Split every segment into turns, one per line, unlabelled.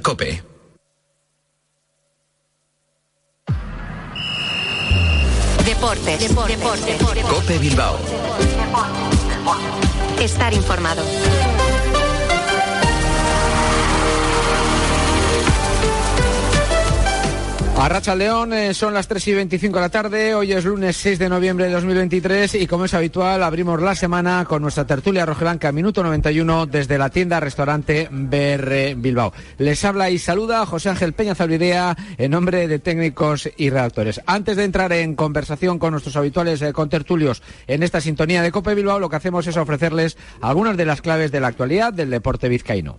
Cope.
Deportes. Deportes.
Cope Bilbao.
Estar informado.
Arracha León, eh, son las 3 y 25 de la tarde, hoy es lunes 6 de noviembre de 2023 y como es habitual abrimos la semana con nuestra tertulia rojiblanca minuto 91 desde la tienda restaurante BR Bilbao. Les habla y saluda José Ángel Peña Zalvidea en nombre de técnicos y redactores. Antes de entrar en conversación con nuestros habituales eh, contertulios en esta sintonía de Copa Bilbao, lo que hacemos es ofrecerles algunas de las claves de la actualidad del deporte vizcaíno.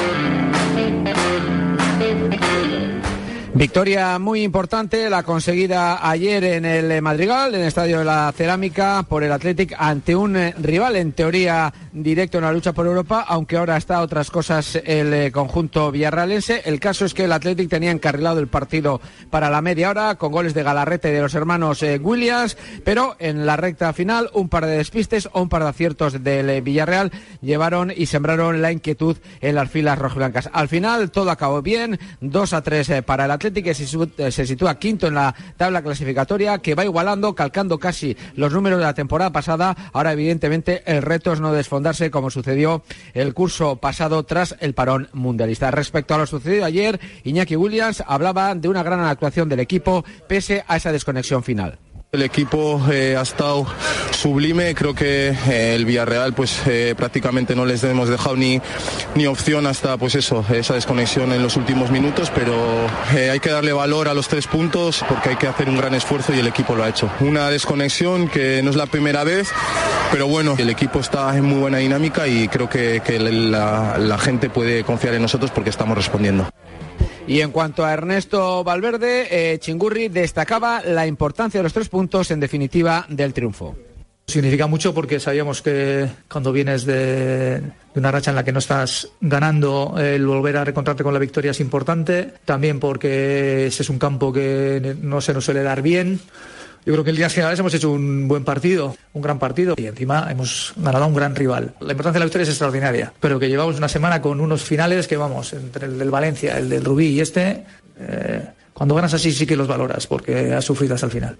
Victoria muy importante, la conseguida ayer en el Madrigal, en el Estadio de la Cerámica, por el Athletic ante un eh, rival en teoría directo en la lucha por Europa, aunque ahora está otras cosas el eh, conjunto villarrealense. El caso es que el Athletic tenía encarrilado el partido para la media hora con goles de Galarrete de los hermanos eh, Williams, pero en la recta final un par de despistes o un par de aciertos del Villarreal llevaron y sembraron la inquietud en las filas rojiblancas. Al final todo acabó bien, 2 a 3 para el Athletic que se sitúa quinto en la tabla clasificatoria, que va igualando, calcando casi los números de la temporada pasada. Ahora, evidentemente, el reto es no desfondarse como sucedió el curso pasado tras el parón mundialista. Respecto a lo sucedido ayer, Iñaki Williams hablaba de una gran actuación del equipo pese a esa desconexión final.
El equipo eh, ha estado sublime, creo que eh, el Villarreal pues eh, prácticamente no les hemos dejado ni, ni opción hasta pues eso, esa desconexión en los últimos minutos, pero hay que darle valor a los tres puntos porque hay que hacer un gran esfuerzo y el equipo lo ha hecho. Una desconexión que no es la primera vez, pero bueno, el equipo está en muy buena dinámica y creo que, la, la gente puede confiar en nosotros porque estamos respondiendo.
Y en cuanto a Ernesto Valverde, eh, Chingurri destacaba la importancia de los tres puntos, en definitiva, del triunfo.
Significa mucho porque sabíamos que cuando vienes de, una racha en la que no estás ganando, el volver a reencontrarte con la victoria es importante. También porque ese es un campo que no se nos suele dar bien. Yo creo que en líneas generales hemos hecho un buen partido, un gran partido y encima hemos ganado a un gran rival. La importancia de la victoria es extraordinaria, pero que llevamos una semana con unos finales que vamos, entre el del Valencia, el del Rubí y este, eh, cuando ganas así sí que los valoras porque has sufrido hasta el final.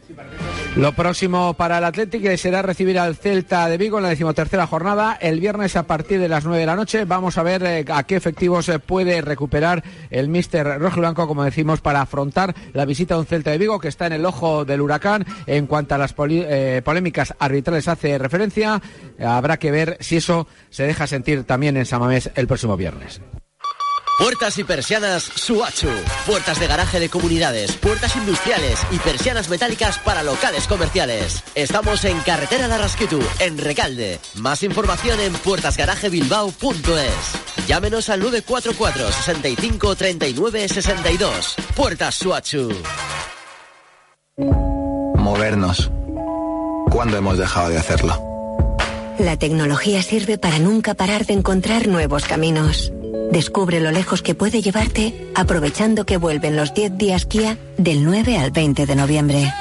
Lo próximo para el Atlético será recibir al Celta de Vigo en la decimotercera jornada el viernes a partir de las 9 de la noche. Vamos a ver eh, a qué efectivos se puede recuperar el míster rojo blanco, como decimos, para afrontar la visita a un Celta de Vigo que está en el ojo del huracán. En cuanto a las eh, polémicas arbitrales hace referencia, habrá que ver si eso se deja sentir también en Samamés el próximo viernes.
Puertas y persianas Suachu. Puertas de garaje de comunidades, puertas industriales y persianas metálicas para locales comerciales. Estamos en Carretera de Rasquitu, en Recalde. Más información en puertasgarajebilbao.es. Llámenos al 944 65 39 62. Puertas Suachu.
Movernos. ¿Cuándo hemos dejado de hacerlo?
La tecnología sirve para nunca parar de encontrar nuevos caminos Descubre lo lejos que puede llevarte aprovechando que vuelven los 10 días Kia del 9 al 20 de noviembre.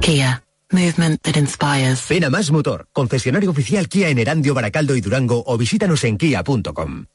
Kia. Movement that inspires.
Ven a Más Motor, concesionario oficial Kia en Erandio, Baracaldo y Durango o visítanos en kia.com.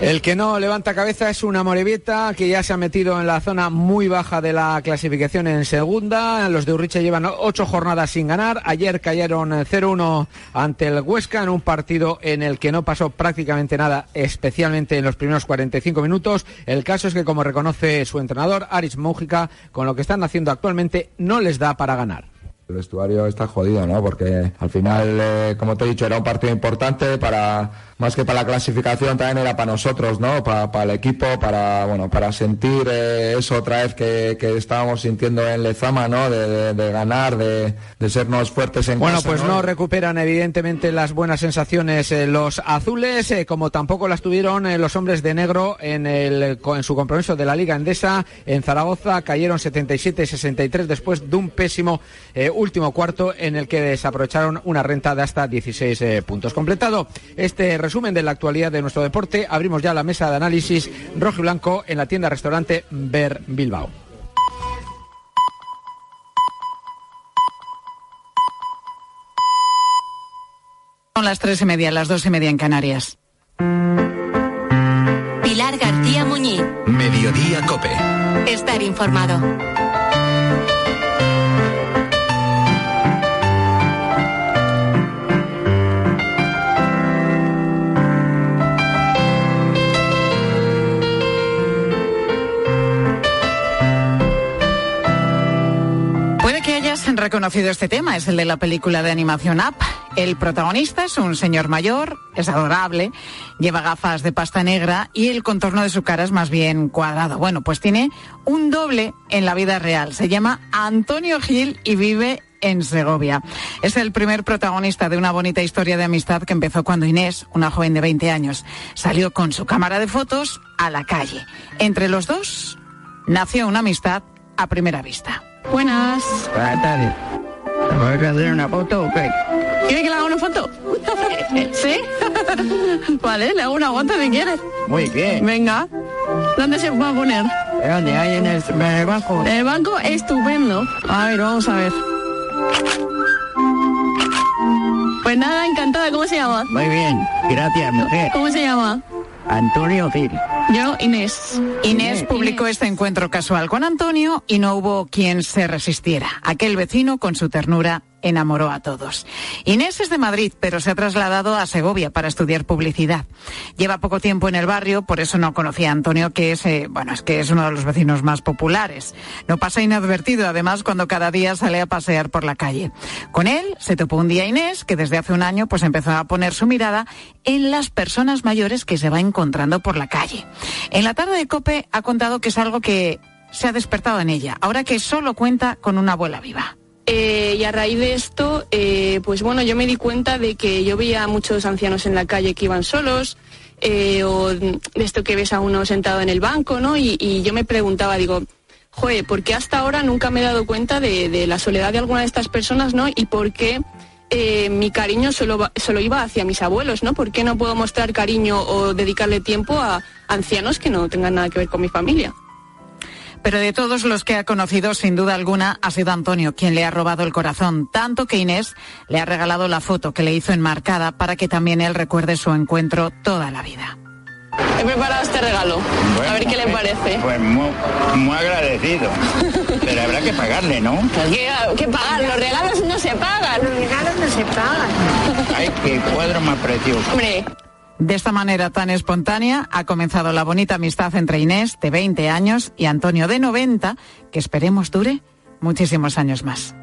El que no levanta cabeza es una Morevieta que ya se ha metido en la zona muy baja de la clasificación en segunda. Los de Urriche llevan ocho jornadas sin ganar. Ayer cayeron 0-1 ante el Huesca en un partido en el que no pasó prácticamente nada, especialmente en los primeros 45 minutos. El caso es que, como reconoce su entrenador, Aris Mújica, con lo que están haciendo actualmente no les da para ganar.
El vestuario está jodido, ¿no? Porque al final, eh, como te he dicho, era un partido importante para más que para la clasificación también era para nosotros, ¿no? Para, el equipo, para bueno, para sentir eh, eso otra vez que, estábamos sintiendo en Lezama, ¿no? De, ganar, de, sernos fuertes en
Bueno, pues ¿no? recuperan evidentemente las buenas sensaciones eh, los azules, como tampoco las tuvieron los hombres de negro en el en su compromiso de la Liga Endesa en Zaragoza, cayeron 77-63 después de un pésimo último cuarto en el que desaprovecharon una renta de hasta 16 eh, puntos. Completado este resumen de la actualidad de nuestro deporte, abrimos ya la mesa de análisis rojo y blanco en la tienda restaurante Ver Bilbao.
Son las tres y media, las dos y media en Canarias.
Pilar García Muñiz.
Mediodía Cope.
Estar informado.
Reconocido este tema, es el de la película de animación Up. El protagonista es un señor mayor, es adorable, lleva gafas de pasta negra y el contorno de su cara es más bien cuadrado. Bueno, pues tiene un doble en la vida real. Se llama Antonio Gil y vive en Segovia. Es el primer protagonista de una bonita historia de amistad que empezó cuando Inés, una joven de 20 años, salió con su cámara de fotos a la calle. Entre los dos nació una amistad a primera vista.
Buenas.
Buenas tardes. ¿Te puedes hacer una foto o qué?
¿Quiere que le haga una foto? ¿Sí? vale, le hago una foto si quieres.
Muy bien.
Venga. ¿Dónde se va a poner?
¿De dónde? Ahí en el, en el banco.
En el banco, estupendo. A ver, vamos a ver. Pues nada, encantada. ¿Cómo se llama?
Muy bien. Gracias, mujer.
¿Cómo se llama?
Antonio Gil.
Yo, Inés.
Inés publicó este encuentro casual con Antonio y no hubo quien se resistiera. Aquel vecino, con su ternura, enamoró a todos. Inés es de Madrid, pero se ha trasladado a Segovia para estudiar publicidad. Lleva poco tiempo en el barrio, por eso no conocía a Antonio, que es, eh, bueno, es que es uno de los vecinos más populares. No pasa inadvertido, además, cuando cada día sale a pasear por la calle. Con él se topó un día Inés, que desde hace un año pues empezó a poner su mirada en las personas mayores que se va encontrando por la calle. En la tarde de Cope ha contado que es algo que se ha despertado en ella, ahora que solo cuenta con una abuela viva.
Eh, y a raíz de esto, eh, pues bueno, yo me di cuenta de que yo veía a muchos ancianos en la calle que iban solos, eh, o de esto que ves a uno sentado en el banco, ¿no? Y, yo me preguntaba, digo, joder, ¿por qué hasta ahora nunca me he dado cuenta de, la soledad de alguna de estas personas, ¿no? Y por qué mi cariño solo, solo iba hacia mis abuelos, ¿no? ¿Por qué no puedo mostrar cariño o dedicarle tiempo a ancianos que no tengan nada que ver con mi familia?
Pero de todos los que ha conocido, sin duda alguna, ha sido Antonio quien le ha robado el corazón, tanto que Inés le ha regalado la foto que le hizo enmarcada para que también él recuerde su encuentro toda la vida.
He preparado este regalo. a ver qué le parece.
Pues muy, muy agradecido. Pero habrá que pagarle, ¿no?
¿Qué, qué pagar? Los regalos no se pagan. Los regalos no se pagan.
Ay, qué cuadro más precioso.
Hombre,
De esta manera tan espontánea ha comenzado la bonita amistad entre Inés, de 20 años, y Antonio, de 90, que esperemos dure muchísimos años más.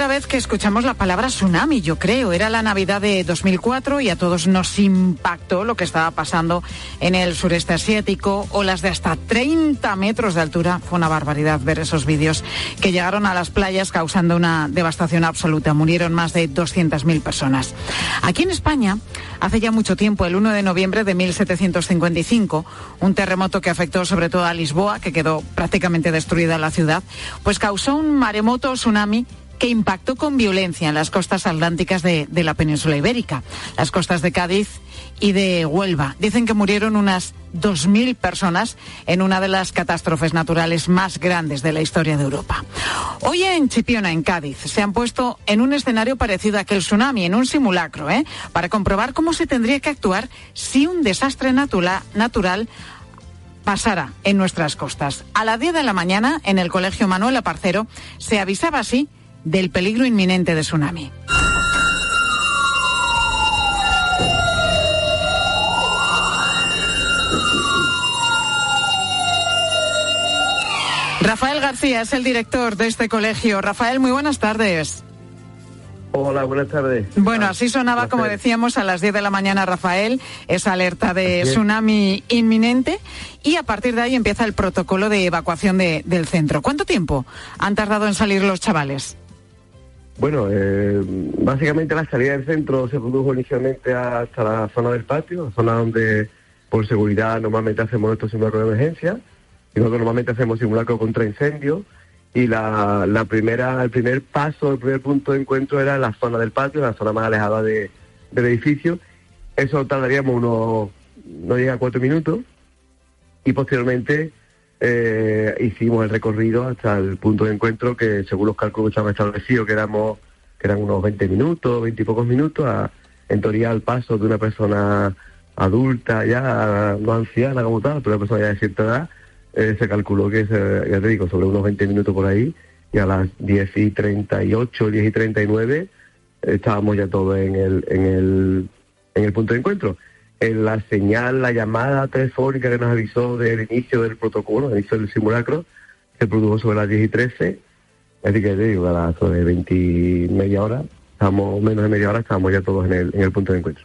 Primera vez que escuchamos la palabra tsunami, yo creo. Era la Navidad de 2004 y a todos nos impactó lo que estaba pasando en el sureste asiático. Olas de hasta 30 metros de altura. Fue una barbaridad ver esos vídeos que llegaron a las playas causando una devastación absoluta. Murieron más de 200.000 personas. Aquí en España, hace ya mucho tiempo, el 1 de noviembre de 1755, un terremoto que afectó sobre todo a Lisboa, que quedó prácticamente destruida la ciudad, pues causó un maremoto tsunami que impactó con violencia en las costas atlánticas de, de la península ibérica, las costas de Cádiz y de Huelva. Dicen que murieron unas 2.000 personas en una de las catástrofes naturales más grandes de la historia de Europa. Hoy en Chipiona, en Cádiz, se han puesto en un escenario parecido a aquel tsunami, en un simulacro, ¿eh? para comprobar cómo se tendría que actuar si un desastre natural pasara en nuestras costas. A las 10 de la mañana, en el Colegio Manuel Aparcero, se avisaba así del peligro inminente de tsunami. Rafael García es el director de este colegio. Rafael, muy buenas tardes.
Hola, buenas tardes.
Bueno, así sonaba, como decíamos, a las 10 de la mañana, Rafael, esa alerta de tsunami inminente y a partir de ahí empieza el protocolo de evacuación de- del centro. ¿Cuánto tiempo han tardado en salir los chavales?
Bueno, eh, básicamente la salida del centro se produjo inicialmente hasta la zona del patio, la zona donde por seguridad normalmente hacemos nuestro simulacro de emergencia, y nosotros normalmente hacemos simulacro contra incendio, y la, la primera, el primer paso, el primer punto de encuentro era la zona del patio, la zona más alejada de, del edificio. Eso tardaríamos unos, no llega a cuatro minutos, y posteriormente eh, hicimos el recorrido hasta el punto de encuentro que según los cálculos que estaban establecidos, que éramos que eran unos 20 minutos, 20 y pocos minutos, en teoría al paso de una persona adulta ya, no anciana como tal, pero una persona ya de cierta edad, eh, se calculó que, se, ya te digo, sobre unos 20 minutos por ahí, y a las 10 y 38, 10 y 39, estábamos ya todos en el, en el, en el punto de encuentro. En la señal, la llamada telefónica que nos avisó del inicio del protocolo, del inicio del simulacro, se produjo sobre las 10 y 13, así que digo, a las sobre 20 y media hora, estamos, menos de media hora, estábamos ya todos en el, en el punto de encuentro.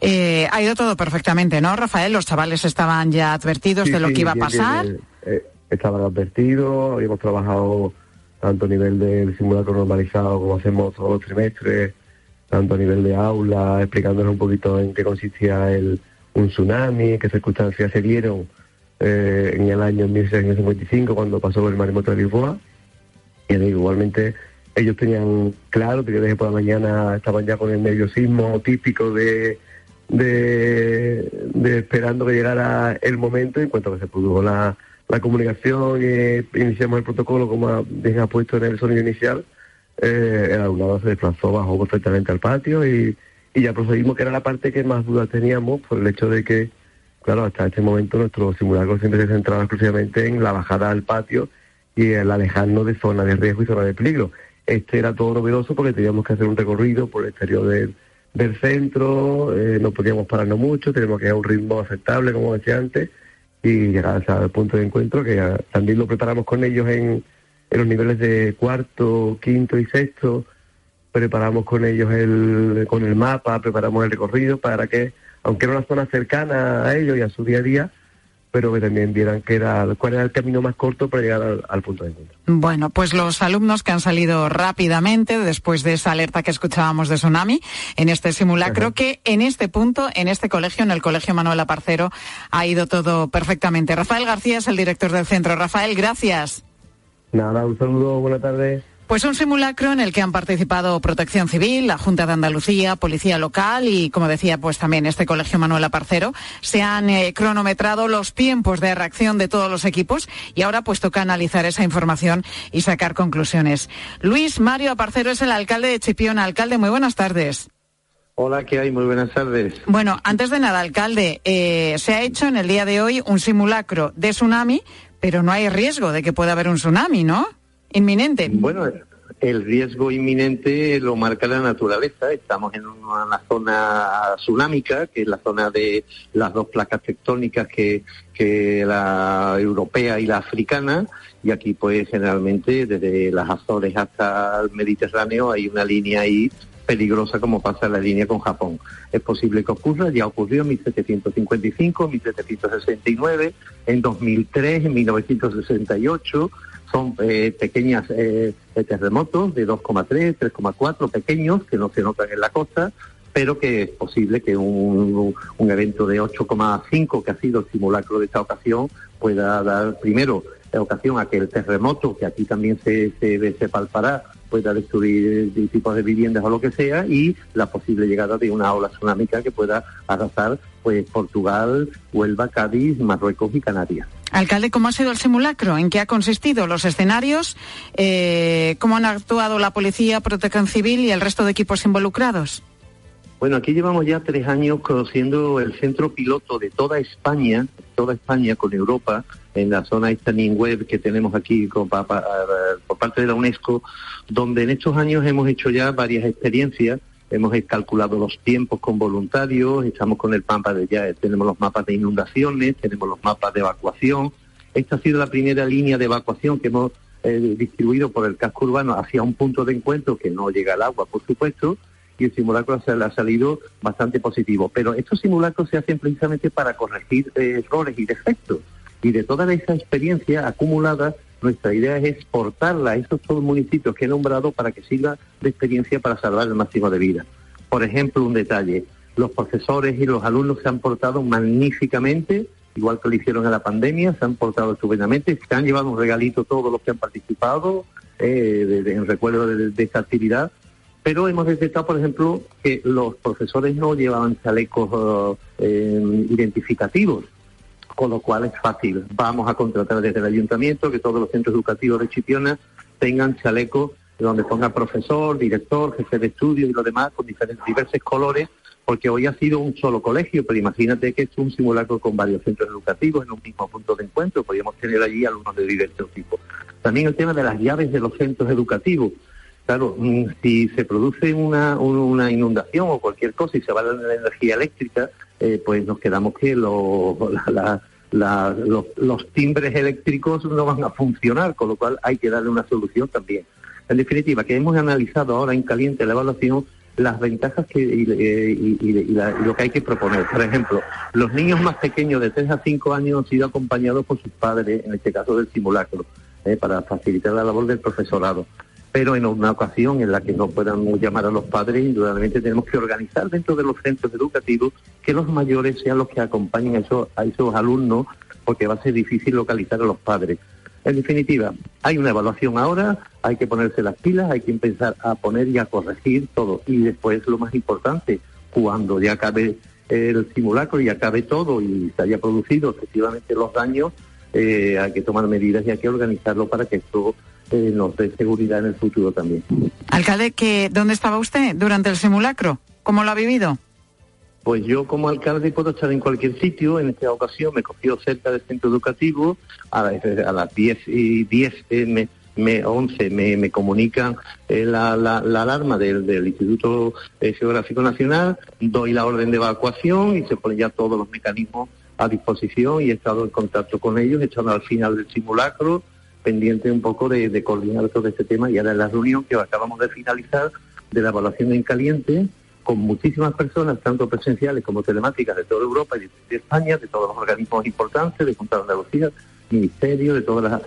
Eh, ha ido todo perfectamente, ¿no, Rafael? Los chavales estaban ya advertidos
Sí,
de lo
sí,
que iba a pasar.
eh, estaban advertidos, habíamos trabajado tanto a nivel del simulacro normalizado como hacemos todos los trimestres, tanto a nivel de aula, explicándoles un poquito en qué consistía el, un tsunami, qué circunstancias se dieron eh, en el año 1655 cuando pasó el maremoto de Lisboa. Y igualmente ellos tenían claro que desde por la mañana estaban ya con el nerviosismo típico de, de, esperando que llegara el momento en cuanto que se produjo la, la comunicación y iniciamos el protocolo como bien ha puesto en el sonido inicial, eh, el alumnado se desplazó, bajó perfectamente al patio y, y ya procedimos, que era la parte que más dudas teníamos por el hecho de que, claro, hasta este momento nuestro simulacro siempre se centraba exclusivamente en la bajada al patio y el alejarnos de zonas de riesgo y zonas de peligro. Este era todo novedoso porque teníamos que hacer un recorrido por el exterior del, del centro, eh, no podíamos pararnos mucho, teníamos que ir a un ritmo aceptable, como decía antes, y llegar el punto de encuentro que también lo preparamos con ellos en, en los niveles de cuarto, quinto y sexto, preparamos con ellos el, con el mapa, preparamos el recorrido para que, aunque era una zona cercana a ellos y a su día a día, pero que también vieran que era, cuál era el camino más corto para llegar al, al punto de encuentro.
Bueno, pues los alumnos que han salido rápidamente después de esa alerta que escuchábamos de tsunami en este simulacro, que en este punto, en este colegio, en el Colegio Manuel Aparcero, ha ido todo perfectamente. Rafael García es el director del centro. Rafael, gracias.
Nada, un saludo, buenas tardes.
Pues un simulacro en el que han participado Protección Civil, la Junta de Andalucía, Policía Local y, como decía, pues también este Colegio Manuel Aparcero. Se han eh, cronometrado los tiempos de reacción de todos los equipos y ahora pues toca analizar esa información y sacar conclusiones. Luis Mario Aparcero es el alcalde de Chipiona. Alcalde, muy buenas tardes.
Hola, ¿qué hay? Muy buenas tardes.
Bueno, antes de nada, alcalde, eh, se ha hecho en el día de hoy un simulacro de tsunami, pero no hay riesgo de que pueda haber un tsunami, ¿no? Inminente.
Bueno, el riesgo inminente lo marca la naturaleza. Estamos en una zona tsunámica, que es la zona de las dos placas tectónicas que, que la europea y la africana. Y aquí, pues, generalmente, desde las Azores hasta el Mediterráneo, hay una línea ahí peligrosa como pasa la línea con Japón. Es posible que ocurra, ya ocurrió en 1755, 1769, en 2003, en 1968 son eh, pequeñas eh, terremotos de 2,3, 3,4, pequeños, que no se notan en la costa, pero que es posible que un, evento de 8,5, que ha sido el simulacro de esta ocasión, pueda dar primero ocasión a que el terremoto, que aquí también se, se, se palpará, pueda destruir tipos de viviendas o lo que sea, y la posible llegada de una ola tsunámica que pueda arrasar pues Portugal, Huelva, Cádiz, Marruecos y Canarias.
Alcalde, ¿cómo ha sido el simulacro? ¿En qué ha consistido? ¿Los escenarios? Eh, ¿Cómo han actuado la policía, protección civil y el resto de equipos involucrados?
Bueno, aquí llevamos ya tres años conociendo el centro piloto de toda España, toda España con Europa, en la zona Standing Web que tenemos aquí por parte de la UNESCO, donde en estos años hemos hecho ya varias experiencias, hemos calculado los tiempos con voluntarios, estamos con el mapa de ya, tenemos los mapas de inundaciones, tenemos los mapas de evacuación. Esta ha sido la primera línea de evacuación que hemos eh, distribuido por el casco urbano hacia un punto de encuentro que no llega al agua, por supuesto, y el simulacro ha salido bastante positivo. Pero estos simulacros se hacen precisamente para corregir eh, errores y defectos. Y de toda esa experiencia acumulada nuestra idea es exportarla a esos todos municipios que he nombrado para que sirva de experiencia para salvar el máximo de vida. Por ejemplo, un detalle, los profesores y los alumnos se han portado magníficamente, igual que lo hicieron en la pandemia, se han portado estupendamente, se han llevado un regalito todos los que han participado eh, en recuerdo de, esta actividad, pero hemos detectado, por ejemplo, que los profesores no llevaban chalecos eh, identificativos, con lo cual es fácil. Vamos a contratar desde el ayuntamiento que todos los centros educativos de Chipiona tengan chalecos donde ponga profesor, director, jefe de estudio y lo demás con diferentes, diversos colores, porque hoy ha sido un solo colegio, pero imagínate que es un simulacro con varios centros educativos en un mismo punto de encuentro, podríamos tener allí alumnos de diversos tipos. También el tema de las llaves de los centros educativos. Claro, mm, si se produce una, inundación o cualquier cosa y se va la energía eléctrica, eh, pues nos quedamos que los, timbres eléctricos no van a funcionar, con lo cual hay que darle una solución también. En definitiva, que hemos analizado ahora en caliente la evaluación las ventajas y, y, lo que hay que proponer. Por ejemplo, los niños más pequeños de 3 a 5 años han sido acompañados por sus padres, en este caso del simulacro, eh, para facilitar la labor del profesorado pero en una ocasión en la que no puedan llamar a los padres, indudablemente tenemos que organizar dentro de los centros educativos que los mayores sean los que acompañen a esos, alumnos, porque va a ser difícil localizar a los padres. En definitiva, hay una evaluación ahora, hay que ponerse las pilas, hay que empezar a poner y a corregir todo. Y después, lo más importante, cuando ya acabe el simulacro y acabe todo y se haya producido efectivamente los daños, eh, hay que tomar medidas y hay que organizarlo para que esto eh, nos dé seguridad en el futuro también.
Alcalde, ¿qué, ¿dónde estaba usted durante el simulacro? ¿Cómo lo ha vivido?
Pues yo como alcalde puedo estar en cualquier sitio. En esta ocasión me cogió cerca del centro educativo. A, las 10 y 10 eh, me, 11 me, me comunican eh, la, alarma del, Instituto Geográfico Nacional. Doy la orden de evacuación y se ponen ya todos los mecanismos a disposición y he estado en contacto con ellos. He estado al final del simulacro pendiente un poco de, coordinar todo este tema. Y ahora en la reunión que acabamos de finalizar de la evaluación en caliente con muchísimas personas, tanto presenciales como telemáticas de toda Europa y de, España, de todos los organismos importantes, de Junta de Andalucía, Ministerio, de todas las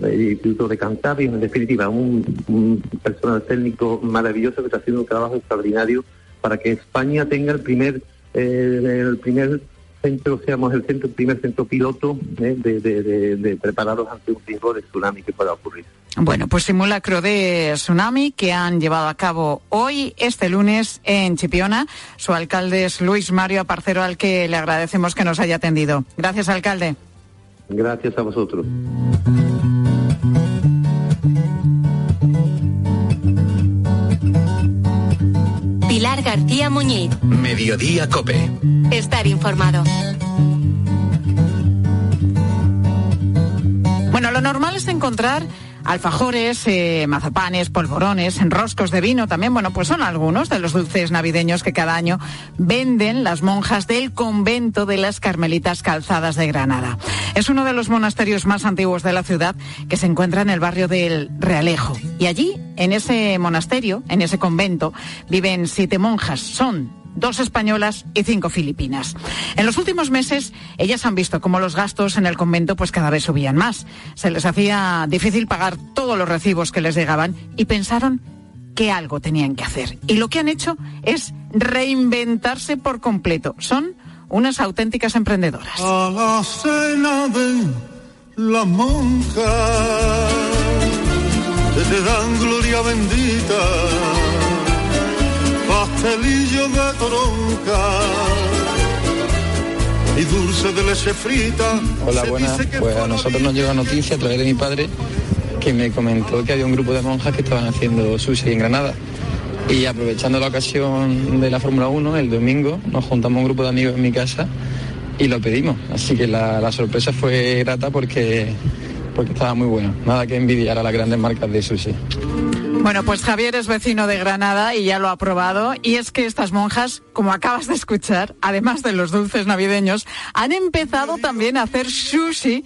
el Instituto de Cantabria, en definitiva, un, personal técnico maravilloso que está haciendo un trabajo extraordinario para que España tenga el primer eh, el primer centro, seamos el centro, primer centro piloto eh, de, de, preparados ante un riesgo de tsunami que pueda ocurrir.
Bueno, pues simulacro de tsunami que han llevado a cabo hoy, este lunes, en Chipiona. Su alcalde es Luis Mario Aparcero, al que le agradecemos que nos haya atendido. Gracias, alcalde.
Gracias a vosotros.
García Muñiz.
Mediodía Cope.
Estar informado.
Bueno, lo normal es encontrar alfajores, eh, mazapanes, polvorones, enroscos de vino también. Bueno, pues son algunos de los dulces navideños que cada año venden las monjas del convento de las Carmelitas Calzadas de Granada. Es uno de los monasterios más antiguos de la ciudad que se encuentra en el barrio del Realejo. Y allí, en ese monasterio, en ese convento, viven siete monjas. Son dos españolas y cinco filipinas. En los últimos meses, ellas han visto cómo los gastos en el convento pues cada vez subían más. Se les hacía difícil pagar todos los recibos que les llegaban y pensaron que algo tenían que hacer. Y lo que han hecho es reinventarse por completo. Son unas auténticas emprendedoras.
A la cena la monja, te dan gloria bendita pastelillo de toronca y dulce de leche frita.
Hola, buenas. Pues a nosotros nos llega noticia a través de mi padre que me comentó que había un grupo de monjas que estaban haciendo sushi en Granada. Y aprovechando la ocasión de la Fórmula 1, el domingo nos juntamos un grupo de amigos en mi casa y lo pedimos. Así que la, la sorpresa fue grata porque, porque estaba muy bueno. Nada que envidiar a las grandes marcas de sushi.
Bueno, pues Javier es vecino de Granada y ya lo ha probado. Y es que estas monjas, como acabas de escuchar, además de los dulces navideños, han empezado también a hacer sushi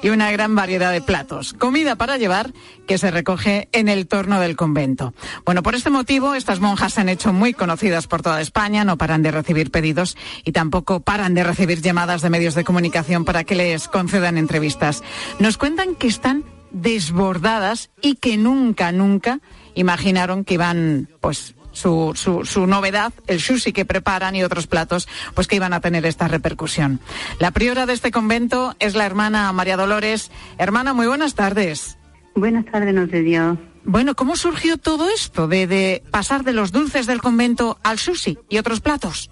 y una gran variedad de platos. Comida para llevar que se recoge en el torno del convento. Bueno, por este motivo, estas monjas se han hecho muy conocidas por toda España, no paran de recibir pedidos y tampoco paran de recibir llamadas de medios de comunicación para que les concedan entrevistas. Nos cuentan que están desbordadas y que nunca, nunca imaginaron que iban, pues, su, su, su, novedad, el sushi que preparan y otros platos, pues que iban a tener esta repercusión. La priora de este convento es la hermana María Dolores. Hermana, muy buenas tardes.
Buenas tardes, nos Dios.
Bueno, ¿cómo surgió todo esto de, de pasar de los dulces del convento al sushi y otros platos?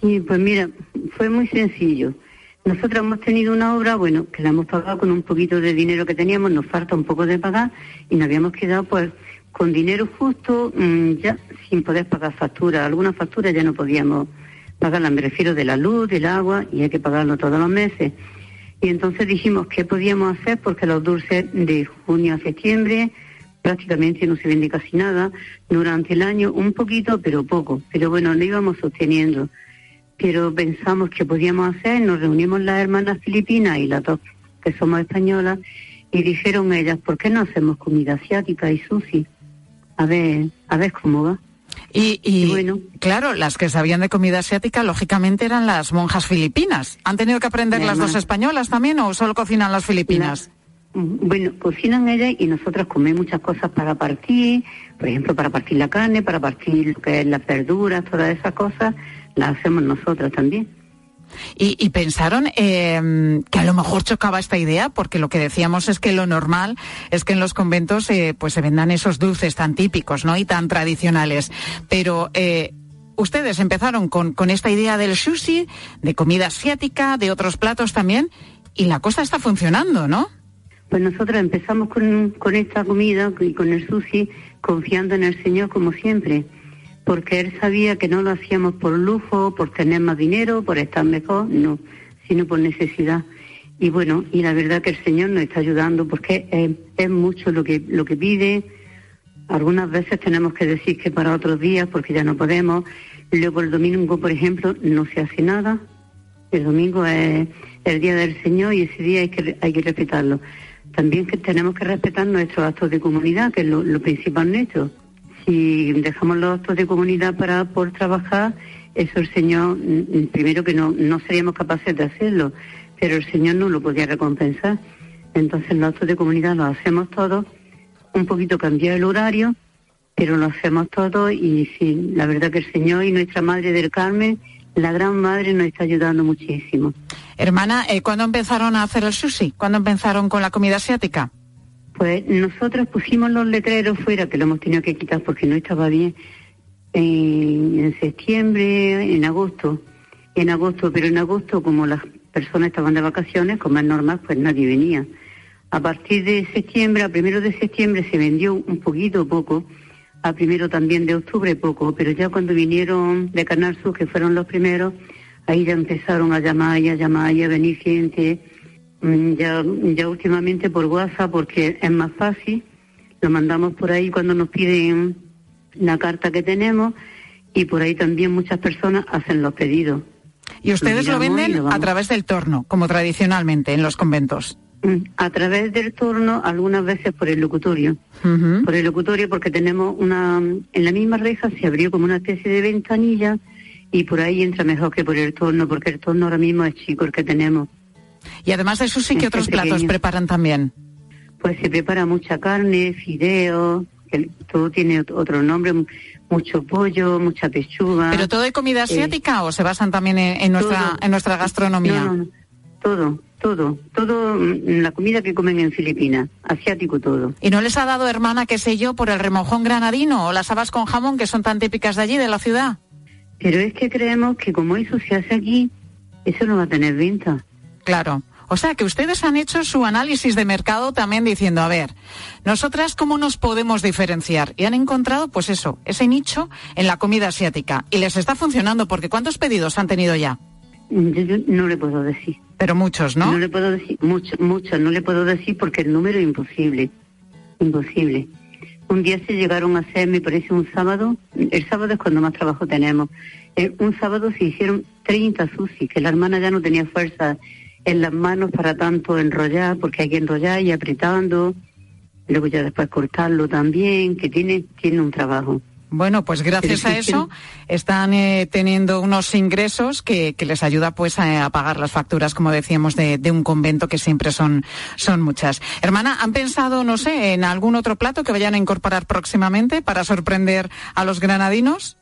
Sí, pues mira, fue muy sencillo. Nosotros hemos tenido una obra, bueno, que la hemos pagado con un poquito de dinero que teníamos, nos falta un poco de pagar y nos habíamos quedado pues con dinero justo, mmm, ya sin poder pagar facturas. Algunas facturas ya no podíamos pagarlas, me refiero de la luz, del agua, y hay que pagarlo todos los meses. Y entonces dijimos qué podíamos hacer porque los dulces de junio a septiembre prácticamente no se vende casi nada. Durante el año un poquito, pero poco. Pero bueno, lo íbamos sosteniendo. Pero pensamos que podíamos hacer, nos reunimos las hermanas filipinas y las dos que somos españolas y dijeron ellas, ¿por qué no hacemos comida asiática y sushi? A ver, a ver cómo va.
Y, y, bueno, claro, las que sabían de comida asiática, lógicamente eran las monjas filipinas. ¿Han tenido que aprender las dos españolas también o solo cocinan las filipinas?
La, bueno, cocinan ellas y nosotros comemos muchas cosas para partir, por ejemplo, para partir la carne, para partir lo que es las verduras, todas esas cosas, las hacemos nosotras también.
Y, pensaron eh, que a lo mejor chocaba esta idea, porque lo que decíamos es que lo normal es que en los conventos eh, pues se vendan esos dulces tan típicos, ¿no? Y tan tradicionales. Pero eh, ustedes empezaron con, con esta idea del sushi, de comida asiática, de otros platos también, y la cosa está funcionando, ¿no?
Pues nosotros empezamos con, con esta comida y con el sushi confiando en el Señor como siempre porque él sabía que no lo hacíamos por lujo, por tener más dinero, por estar mejor, no, sino por necesidad. Y bueno, y la verdad que el Señor nos está ayudando porque es, mucho lo que, lo que pide. Algunas veces tenemos que decir que para otros días porque ya no podemos. Luego el domingo, por ejemplo, no se hace nada. El domingo es el día del Señor y ese día hay que, hay que respetarlo. También que tenemos que respetar nuestros actos de comunidad, que es lo, lo principal nuestro si dejamos los actos de comunidad para por trabajar, eso el Señor, primero que no, no seríamos capaces de hacerlo, pero el Señor no lo podía recompensar. Entonces los actos de comunidad los hacemos todos, un poquito cambiar el horario, pero lo hacemos todos y sí, la verdad que el Señor y nuestra Madre del Carmen, la Gran Madre, nos está ayudando muchísimo.
Hermana, eh, ¿cuándo empezaron a hacer el sushi? ¿Cuándo empezaron con la comida asiática?
Pues nosotros pusimos los letreros fuera, que lo hemos tenido que quitar porque no estaba bien, en, septiembre, en agosto, en agosto, pero en agosto como las personas estaban de vacaciones, como es normal, pues nadie venía. A partir de septiembre, a primero de septiembre se vendió un poquito poco, a primero también de octubre poco, pero ya cuando vinieron de Canal Sur, que fueron los primeros, ahí ya empezaron a llamar y a llamar y a venir gente ya, ya últimamente por WhatsApp porque es más fácil. Lo mandamos por ahí cuando nos piden la carta que tenemos y por ahí también muchas personas hacen los pedidos.
Y ustedes lo, lo venden lo a través del torno, como tradicionalmente en los conventos.
A través del torno, algunas veces por el locutorio. Uh -huh. Por el locutorio porque tenemos una... En la misma reja se abrió como una especie de ventanilla y por ahí entra mejor que por el torno, porque el torno ahora mismo es chico el que tenemos.
Y además de sushi, ¿qué otros pequeño. platos preparan también?
Pues se prepara mucha carne, fideo, que todo tiene otro nombre, mucho pollo, mucha pechuga.
¿Pero todo de comida asiática eh, o se basan también en, en nuestra
todo,
en nuestra gastronomía?
No, todo, todo, todo la comida que comen en Filipinas, asiático todo.
¿Y no les ha dado, hermana, qué sé yo, por el remojón granadino o las habas con jamón que son tan típicas de allí, de la ciudad?
Pero es que creemos que como eso se hace aquí, eso no va a tener venta.
Claro. O sea que ustedes han hecho su análisis de mercado también diciendo, a ver, nosotras cómo nos podemos diferenciar. Y han encontrado, pues eso, ese nicho en la comida asiática. Y les está funcionando, porque ¿cuántos pedidos han tenido ya?
Yo, yo no le puedo decir.
Pero muchos, ¿no?
No le puedo decir, muchos, muchos, no le puedo decir porque el número es imposible. Imposible. Un día se llegaron a hacer, me parece, un sábado. El sábado es cuando más trabajo tenemos. Eh, un sábado se hicieron 30 sushi, que la hermana ya no tenía fuerza en las manos para tanto enrollar, porque hay que enrollar y apretando, luego ya después cortarlo también, que tiene, tiene un trabajo.
Bueno, pues gracias a eso están eh, teniendo unos ingresos que, que, les ayuda pues a, a, pagar las facturas, como decíamos, de, de, un convento que siempre son, son muchas. Hermana, ¿han pensado, no sé, en algún otro plato que vayan a incorporar próximamente para sorprender a los granadinos?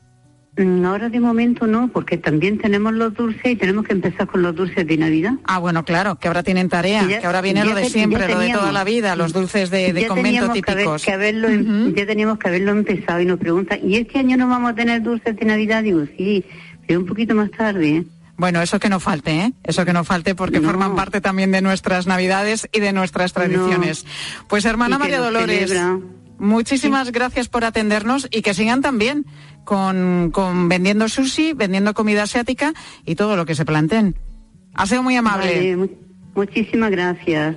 Mm, Ahora de momento no, porque también tenemos los dulces y tenemos que empezar con los dulces de Navidad.
Ah, bueno, claro, que ahora tienen tarea, ya, que ahora viene lo de siempre, lo de toda la vida, los dulces de, de convento típicos.
Que, haber, que haberlo, uh -huh. Ya teníamos que haberlo empezado y nos preguntan, ¿y este año no vamos a tener dulces de Navidad? Digo, sí, pero un poquito más tarde, ¿eh?
Bueno, eso que no falte, ¿eh? Eso que no falte porque no. forman parte también de nuestras Navidades y de nuestras tradiciones. No. Pues hermana María Dolores, celebra. Muchísimas sí. gracias por atendernos y que sigan también con, con vendiendo sushi, vendiendo comida asiática y todo lo que se planteen. Ha sido muy amable.
Vale, muchísimas gracias.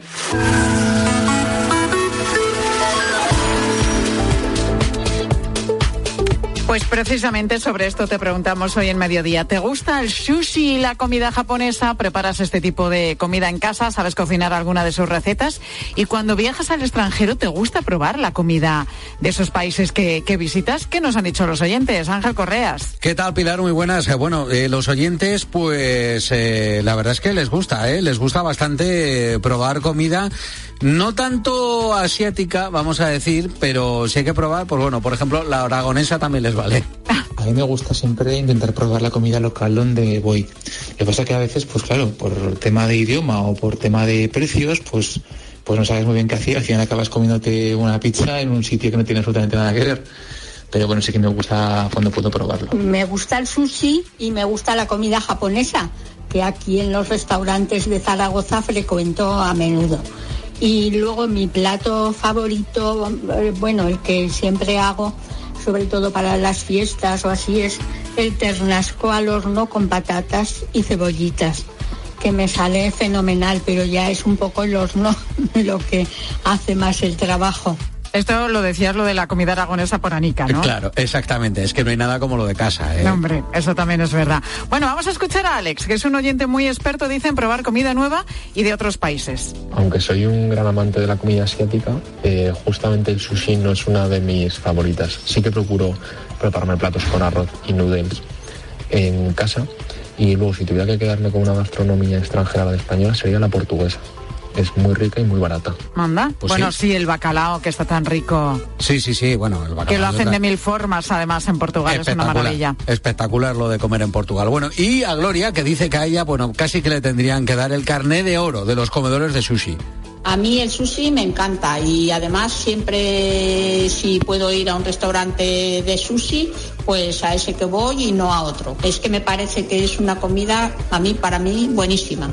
Pues precisamente sobre esto te preguntamos hoy en mediodía. ¿Te gusta el sushi y la comida japonesa? ¿Preparas este tipo de comida en casa? ¿Sabes cocinar alguna de sus recetas? Y cuando viajas al extranjero, ¿te gusta probar la comida de esos países que, que visitas? ¿Qué nos han dicho los oyentes? Ángel Correas.
¿Qué tal, Pilar? Muy buenas. Bueno, eh, los oyentes, pues eh, la verdad es que les gusta, ¿eh? Les gusta bastante probar comida. No tanto asiática, vamos a decir, pero si hay que probar, pues bueno, por ejemplo, la aragonesa también les vale.
A mí me gusta siempre intentar probar la comida local donde voy. Lo que pasa que a veces, pues claro, por tema de idioma o por tema de precios, pues, pues no sabes muy bien qué hacer. Al final acabas comiéndote una pizza en un sitio que no tiene absolutamente nada que ver. Pero bueno, sí que me gusta cuando puedo probarlo.
Me gusta el sushi y me gusta la comida japonesa, que aquí en los restaurantes de Zaragoza frecuento a menudo. Y luego mi plato favorito, bueno, el que siempre hago, sobre todo para las fiestas o así, es el ternasco al horno con patatas y cebollitas, que me sale fenomenal, pero ya es un poco el horno lo que hace más el trabajo.
Esto lo decías lo de la comida aragonesa por Anica, ¿no?
Claro, exactamente. Es que no hay nada como lo de casa, ¿eh?
No, hombre, eso también es verdad. Bueno, vamos a escuchar a Alex, que es un oyente muy experto, dice, en probar comida nueva y de otros países.
Aunque soy un gran amante de la comida asiática, eh, justamente el sushi no es una de mis favoritas. Sí que procuro prepararme platos con arroz y noodles en casa. Y luego, si tuviera que quedarme con una gastronomía extranjera a la española, sería la portuguesa es muy rica y muy barata.
¿Manda? Pues bueno, sí. sí. el bacalao que está tan rico.
Sí, sí, sí, bueno, el bacalao.
Que lo hacen de mil formas, además, en Portugal, es una maravilla.
Espectacular lo de comer en Portugal. Bueno, y a Gloria, que dice que a ella, bueno, casi que le tendrían que dar el carné de oro de los comedores de sushi.
A mí el sushi me encanta y además siempre si puedo ir a un restaurante de sushi, pues a ese que voy y no a otro. Es que me parece que es una comida, a mí, para mí, buenísima.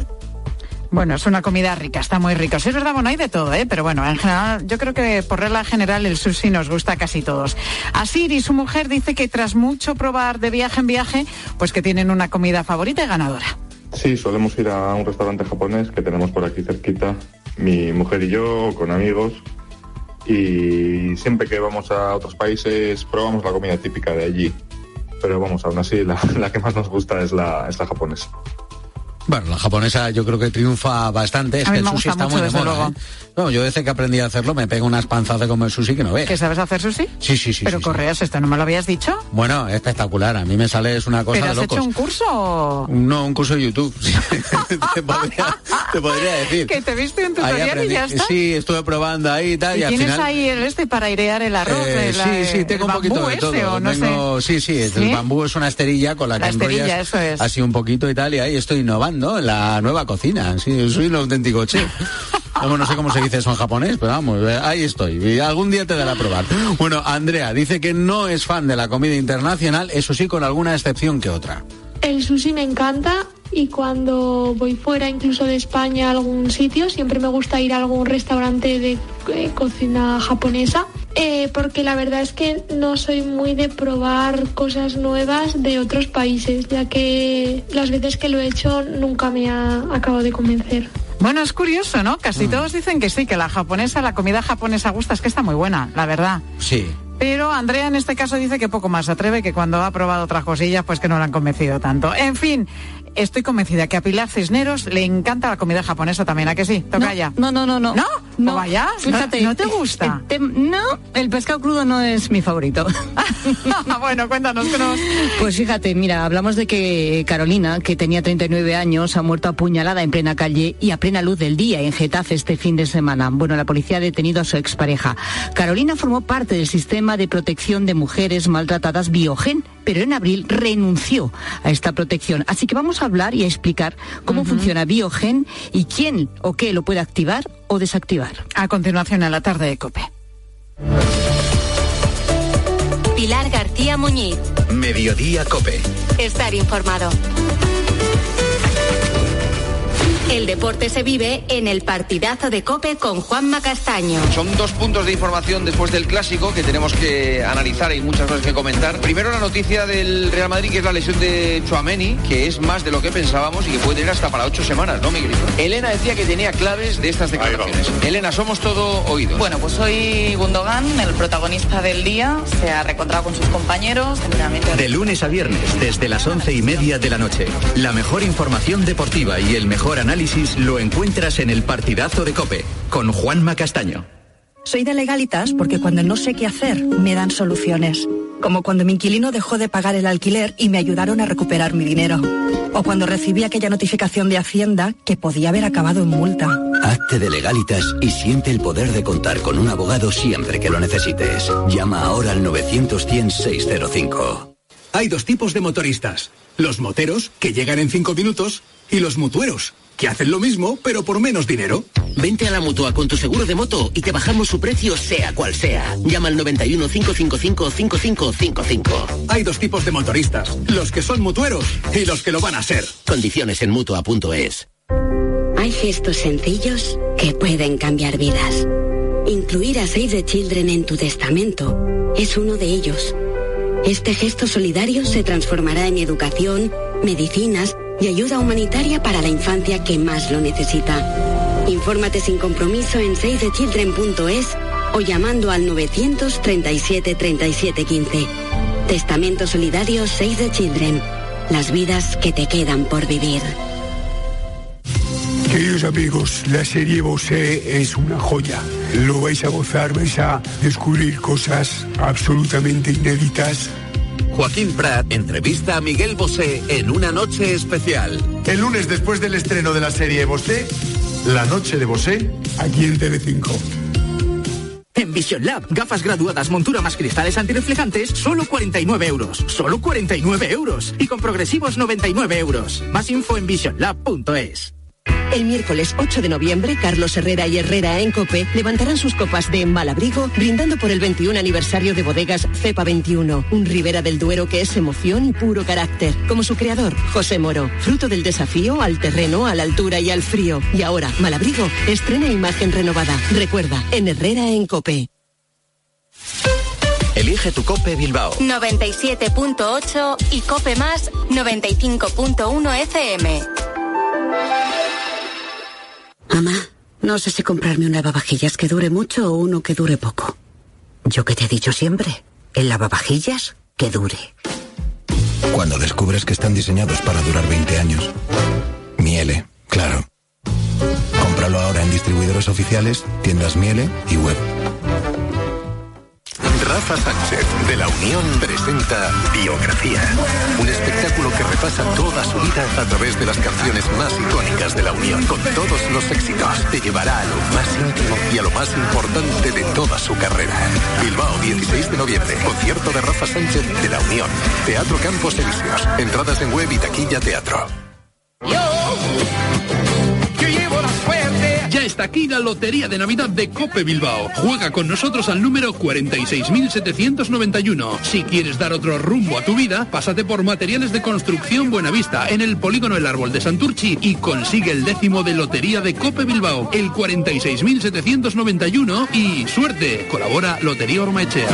Bueno, es una comida rica, está muy rico. Sí, es verdad, bueno, hay de todo, ¿eh? Pero bueno, en general, yo creo que por regla general el sushi nos gusta casi todos. Asiri, su mujer, dice que tras mucho probar de viaje en viaje, pues que tienen una comida favorita y ganadora.
Sí, solemos ir a un restaurante japonés que tenemos por aquí cerquita, mi mujer y yo, con amigos. Y siempre que vamos a otros países probamos la comida típica de allí. Pero vamos, aún así, la, la que más nos gusta es la, es la japonesa.
Bueno, la japonesa yo creo que triunfa bastante. Es
a
que
el
sushi está muy de moda. ¿eh? No, yo desde que aprendí a hacerlo me pego unas panzas de comer sushi que no veas.
¿Que sabes hacer sushi?
Sí, sí, sí.
Pero
sí,
Correas,
sí.
¿esto no me lo habías dicho?
Bueno, espectacular. A mí me sale es una cosa
¿Pero
de
has
locos.
hecho un curso?
No, un curso de YouTube. te, podría, te, podría, decir.
Que te viste un tutorial y ya está.
Sí, estuve probando ahí y tal.
¿Y,
y al
tienes
final...
ahí el este para airear el arroz?
Eh,
la,
sí, sí, tengo un poquito de todo.
Ese, o no
Tengo,
sé.
Sí, sí, el bambú es una esterilla con la,
la
que enrollas
es.
así un poquito y tal, y ahí estoy innovando en la nueva cocina. Sí, soy un auténtico chef. Vamos, no sé cómo se dice eso en japonés, pero vamos, eh, ahí estoy. Y algún día te daré a probar. Bueno, Andrea dice que no es fan de la comida internacional, eso sí, con alguna excepción que otra.
El sushi me encanta y cuando voy fuera, incluso de España, a algún sitio, siempre me gusta ir a algún restaurante de eh, cocina japonesa. Eh, porque la verdad es que no soy muy de probar cosas nuevas de otros países, ya que las veces que lo he hecho nunca me ha acabado de convencer.
Bueno, es curioso, ¿no? Casi mm. todos dicen que sí, que la japonesa, la comida japonesa gusta, es que está muy buena, la verdad.
Sí.
Pero Andrea en este caso dice que poco más se atreve, que cuando ha probado otras cosillas, pues que no la han convencido tanto. En fin, estoy convencida que a Pilar Cisneros le encanta la comida japonesa también, ¿a que sí? Toca ya.
No, no, no, no.
¿No?
No,
¿O vaya?
Fíjate.
¿No, no te gusta?
Eh, te- no, el pescado crudo no es mi favorito.
bueno, cuéntanos que nos...
Pues fíjate, mira, hablamos de que Carolina, que tenía 39 años, ha muerto apuñalada en plena calle y a plena luz del día en Getafe este fin de semana. Bueno, la policía ha detenido a su expareja. Carolina formó parte del sistema de protección de mujeres maltratadas Biogen, pero en abril renunció a esta protección. Así que vamos a hablar y a explicar cómo funciona Biogen y quién o qué lo puede activar o desactivar.
A continuación, a la tarde de COPE.
Pilar García Muñiz.
Mediodía Cope.
Estar informado. El deporte se vive en el partidazo de Cope con Juanma Castaño.
Son dos puntos de información después del clásico que tenemos que analizar y muchas cosas que comentar. Primero la noticia del Real Madrid que es la lesión de Chuameni, que es más de lo que pensábamos y que puede tener hasta para ocho semanas, ¿no, Miguelito? Elena decía que tenía claves de estas declaraciones. Elena, somos todo oídos.
Bueno, pues hoy Gundogan, el protagonista del día, se ha reencontrado con sus compañeros.
De lunes a viernes, desde las once y media de la noche. La mejor información deportiva y el mejor análisis lo encuentras en el partidazo de Cope, con Juanma Castaño.
Soy de legalitas porque cuando no sé qué hacer, me dan soluciones. Como cuando mi inquilino dejó de pagar el alquiler y me ayudaron a recuperar mi dinero. O cuando recibí aquella notificación de Hacienda que podía haber acabado en multa.
Hazte de legalitas y siente el poder de contar con un abogado siempre que lo necesites. Llama ahora al 900-100-605.
Hay dos tipos de motoristas. Los moteros, que llegan en cinco minutos, y los mutueros, que hacen lo mismo, pero por menos dinero.
Vente a la mutua con tu seguro de moto y te bajamos su precio sea cual sea. Llama al 91 555 5555.
Hay dos tipos de motoristas. Los que son mutueros y los que lo van a ser.
Condiciones en mutua.es.
Hay gestos sencillos que pueden cambiar vidas. Incluir a Save the Children en tu testamento es uno de ellos. Este gesto solidario se transformará en educación, medicinas y ayuda humanitaria para la infancia que más lo necesita. Infórmate sin compromiso en savethechildren.es o llamando al 937 37 15. Testamento solidario Save the Children. Las vidas que te quedan por vivir.
Queridos amigos, la serie Bosé es una joya. Lo vais a gozar, vais a descubrir cosas absolutamente inéditas.
Joaquín Prat entrevista a Miguel Bosé en una noche especial.
El lunes después del estreno de la serie Bosé, La Noche de Bosé,
aquí en Telecinco.
En Vision Lab, gafas graduadas, montura más cristales antirreflejantes, solo 49 euros. Solo 49 euros. Y con progresivos 99 euros. Más info en visionlab.es.
El miércoles 8 de noviembre, Carlos Herrera y Herrera en Cope levantarán sus copas de Malabrigo, brindando por el 21 aniversario de bodegas Cepa 21, un Ribera del Duero que es emoción y puro carácter. Como su creador, José Moro, fruto del desafío al terreno, a la altura y al frío. Y ahora, Malabrigo estrena imagen renovada. Recuerda, en Herrera en Cope.
Elige tu Cope Bilbao.
97.8 y Cope Más 95.1 FM.
Mamá, no sé si comprarme un lavavajillas que dure mucho o uno que dure poco. Yo que te he dicho siempre, el lavavajillas que dure.
Cuando descubres que están diseñados para durar 20 años. Miele, claro. Cómpralo ahora en distribuidores oficiales, tiendas Miele y web.
Rafa Sánchez, de La Unión, presenta Biografía. Un espectáculo que repasa toda su vida a través de las canciones más icónicas de La Unión. Con todos los éxitos, te llevará a lo más íntimo y a lo más importante de toda su carrera. Bilbao, 16 de noviembre. Concierto de Rafa Sánchez de La Unión. Teatro Campos Elíseos. Entradas en web y taquilla teatro.
Ya está aquí la Lotería de Navidad de Cope Bilbao. Juega con nosotros al número 46.791. Si quieres dar otro rumbo a tu vida, pásate por Materiales de Construcción Buenavista en el Polígono El Árbol de Santurchi y consigue el décimo de Lotería de Cope Bilbao, el 46.791 y suerte. Colabora Lotería Ormaechea.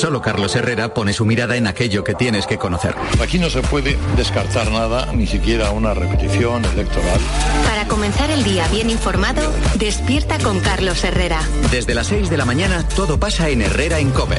Solo Carlos Herrera pone su mirada en aquello que tienes que conocer.
Aquí no se puede descartar nada, ni siquiera una repetición electoral.
Para comenzar el día bien informado, despierta con Carlos Herrera.
Desde las 6 de la mañana todo pasa en Herrera en Cope.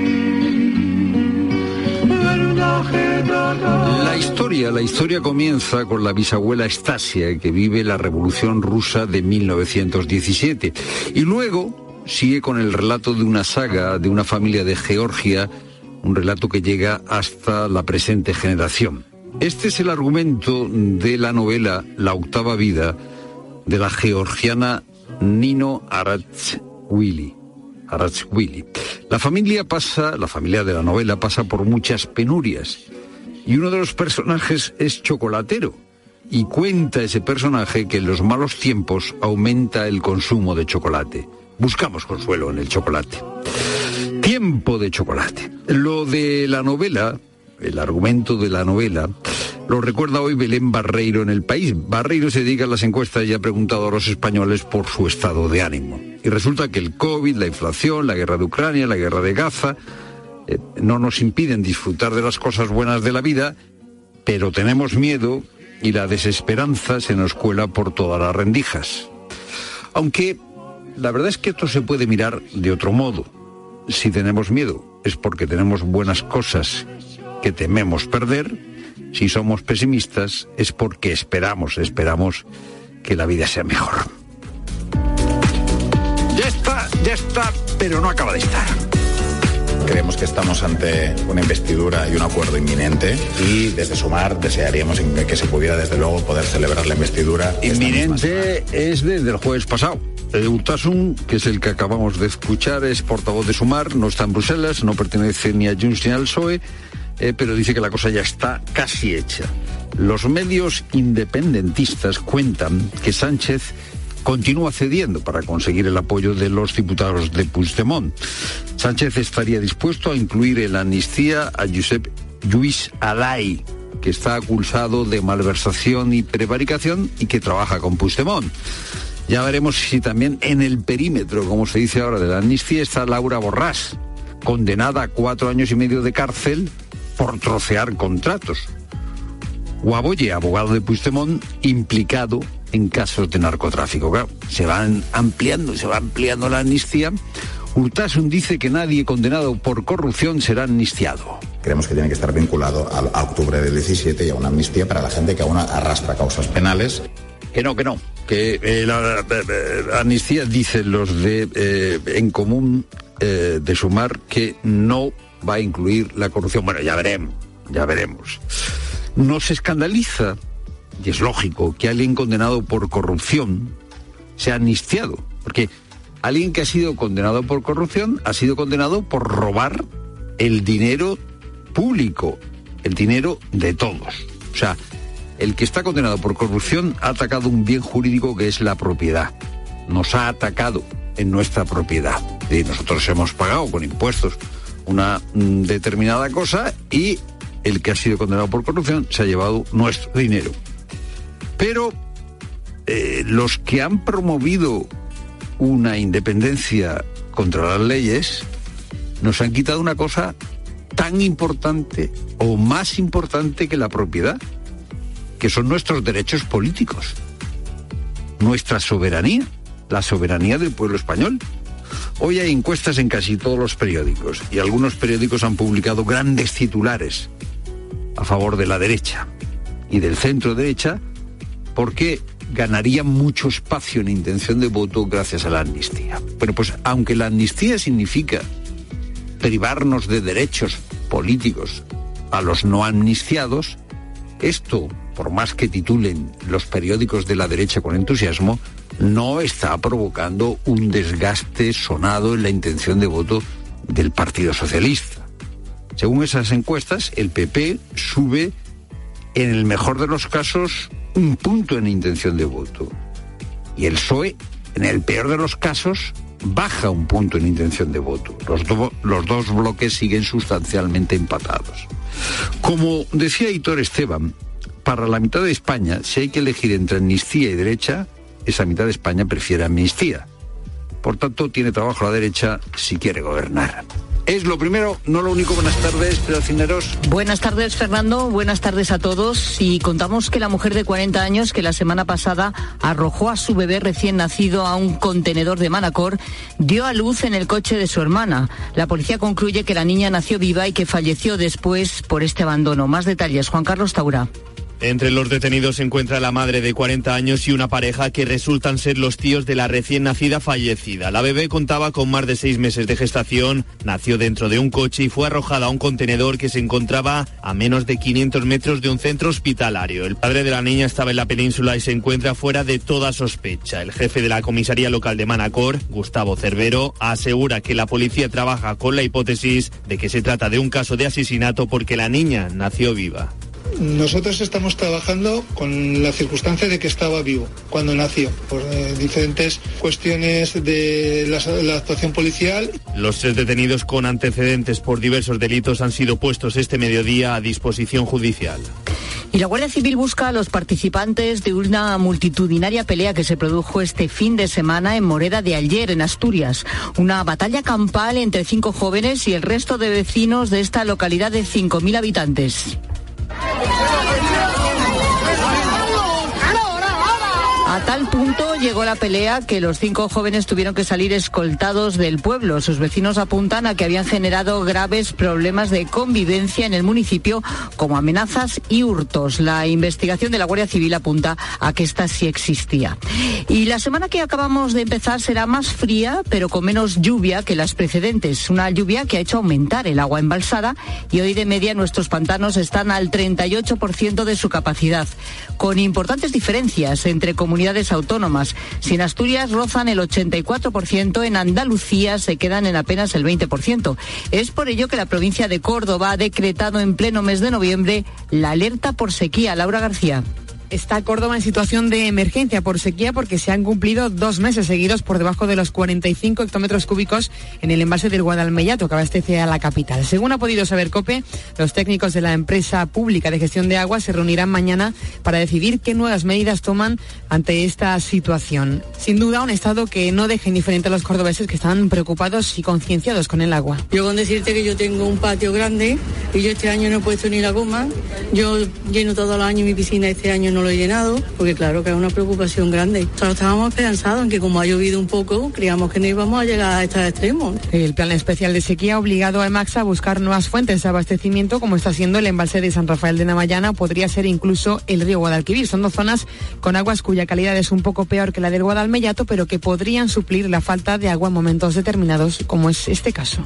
La historia, la historia comienza con la bisabuela Estasia, que vive la Revolución Rusa de 1917. Y luego sigue con el relato de una saga de una familia de Georgia, un relato que llega hasta la presente generación. Este es el argumento de la novela La octava vida de la georgiana Nino Aratzwili. Aratzwili. La familia pasa, la familia de la novela pasa por muchas penurias y uno de los personajes es chocolatero y cuenta ese personaje que en los malos tiempos aumenta el consumo de chocolate. Buscamos consuelo en el chocolate. Tiempo de chocolate. Lo de la novela, el argumento de la novela, lo recuerda hoy Belén Barreiro en el país. Barreiro se dedica a las encuestas y ha preguntado a los españoles por su estado de ánimo. Y resulta que el COVID, la inflación, la guerra de Ucrania, la guerra de Gaza, eh, no nos impiden disfrutar de las cosas buenas de la vida, pero tenemos miedo y la desesperanza se nos cuela por todas las rendijas. Aunque la verdad es que esto se puede mirar de otro modo. Si tenemos miedo es porque tenemos buenas cosas que tememos perder. Si somos pesimistas es porque esperamos, esperamos que la vida sea mejor. Ya está, ya está, pero no acaba de estar.
Creemos que estamos ante una investidura y un acuerdo inminente y desde Sumar desearíamos que se pudiera desde luego poder celebrar la investidura.
Inminente es desde el jueves pasado. Eh, Utasun, que es el que acabamos de escuchar, es portavoz de Sumar, no está en Bruselas, no pertenece ni a Junts ni al PSOE, eh, pero dice que la cosa ya está casi hecha. Los medios independentistas cuentan que Sánchez continúa cediendo para conseguir el apoyo de los diputados de Puigdemont. Sánchez estaría dispuesto a incluir en la amnistía a Josep Lluís Alay, que está acusado de malversación y prevaricación y que trabaja con Puigdemont. Ya veremos si también en el perímetro, como se dice ahora, de la amnistía está Laura Borrás, condenada a cuatro años y medio de cárcel por trocear contratos. Guaboye, abogado de Puigdemont, implicado en casos de narcotráfico. Claro, se van ampliando, se va ampliando la amnistía. Urtasun dice que nadie condenado por corrupción será amnistiado.
Creemos que tiene que estar vinculado a, a octubre del 17 y a una amnistía para la gente que aún arrastra causas penales.
Que no, que no, que eh, la, amnistía dicen los de eh, en común eh, de sumar que no va a incluir la corrupción. Bueno, ya veremos, ya veremos. Nos escandaliza y es lógico que alguien condenado por corrupción sea amnistiado, porque alguien que ha sido condenado por corrupción ha sido condenado por robar el dinero público, el dinero de todos. O sea, el que está condenado por corrupción ha atacado un bien jurídico que es la propiedad. Nos ha atacado en nuestra propiedad. Y nosotros hemos pagado con impuestos una mm, determinada cosa y el que ha sido condenado por corrupción se ha llevado nuestro dinero. Pero eh, los que han promovido una independencia contra las leyes nos han quitado una cosa tan importante o más importante que la propiedad, que son nuestros derechos políticos, nuestra soberanía, la soberanía del pueblo español. Hoy hay encuestas en casi todos los periódicos y algunos periódicos han publicado grandes titulares a favor de la derecha y del centro derecha porque ganaría mucho espacio en intención de voto gracias a la amnistía. Bueno, pues aunque la amnistía significa privarnos de derechos políticos a los no amnistiados. Esto, por más que titulen los periódicos de la derecha con entusiasmo, no está provocando un desgaste sonado en la intención de voto del Partido Socialista. Según esas encuestas, el PP sube, en el mejor de los casos, un punto en intención de voto. Y el PSOE, en el peor de los casos, baja un punto en intención de voto. Los, los dos bloques siguen sustancialmente empatados. Como decía Hitor Esteban, para la mitad de España, si hay que elegir entre amnistía y derecha, esa mitad de España prefiere amnistía. Por tanto, tiene trabajo la derecha si quiere gobernar. Es lo primero, no lo único. Buenas tardes, Cineros.
Buenas tardes, Fernando. Buenas tardes a todos. Y contamos que la mujer de 40 años que la semana pasada arrojó a su bebé recién nacido a un contenedor de Manacor dio a luz en el coche de su hermana. La policía concluye que la niña nació viva y que falleció después por este abandono. Más detalles, Juan Carlos Taura.
Entre los detenidos se encuentra la madre de 40 años y una pareja que resultan ser los tíos de la recién nacida fallecida. La bebé contaba con más de seis meses de gestación, nació dentro de un coche y fue arrojada a un contenedor que se encontraba a menos de 500 metros de un centro hospitalario. El padre de la niña estaba en la península y se encuentra fuera de toda sospecha. El jefe de la comisaría local de Manacor, Gustavo Cervero, asegura que la policía trabaja con la hipótesis de que se trata de un caso de asesinato porque la niña nació viva.
Nosotros estamos trabajando con la circunstancia de que estaba vivo cuando nació, por eh, diferentes cuestiones de la, la, actuación policial.
Los tres detenidos con antecedentes por diversos delitos han sido puestos este mediodía a disposición judicial.
Y la Guardia Civil busca a los participantes de una multitudinaria pelea que se produjo este fin de semana en Moreda de Ayer, en Asturias. Una batalla campal entre cinco jóvenes y el resto de vecinos de esta localidad de 5.000 habitantes. 爱我的话 tal punto llegó la pelea que los cinco jóvenes tuvieron que salir escoltados del pueblo. Sus vecinos apuntan a que habían generado graves problemas de convivencia en el municipio, como amenazas y hurtos. La investigación de la Guardia Civil apunta a que esta sí existía. Y la semana que acabamos de empezar será más fría, pero con menos lluvia que las precedentes. Una lluvia que ha hecho aumentar el agua embalsada y hoy de media nuestros pantanos están al 38% de su capacidad, con importantes diferencias entre comunidades autónomas. Si en Asturias rozan el 84%, en Andalucía se quedan en apenas el 20%. Es por ello que la provincia de Córdoba ha decretado en pleno mes de noviembre la alerta por sequía. Laura García
está Córdoba en situación de emergencia por sequía porque se han cumplido dos meses seguidos por debajo de los 45 hectómetros cúbicos en el embalse del Guadalmellato que abastece a la capital. Según ha podido saber COPE, los técnicos de la empresa pública de gestión de agua se reunirán mañana para decidir qué nuevas medidas toman ante esta situación. Sin duda, un estado que no deje indiferente a los cordobeses que están preocupados y concienciados con el agua.
Yo con decirte que yo tengo un patio grande y yo este año no he puesto ni la goma. Yo lleno todo el año mi piscina, este año no lo he llenado, porque claro que es una preocupación grande. Solo estábamos esperanzados en que como ha llovido un poco, creíamos que no íbamos a llegar a estos extremos.
El plan especial de sequía ha obligado a Emax a buscar nuevas fuentes de abastecimiento, como está siendo el embalse de San Rafael de Namayana, podría ser incluso el río Guadalquivir. Son dos zonas con aguas cuya calidad es un poco peor que la del Guadalmellato, pero que podrían suplir la falta de agua en momentos determinados, como es este caso.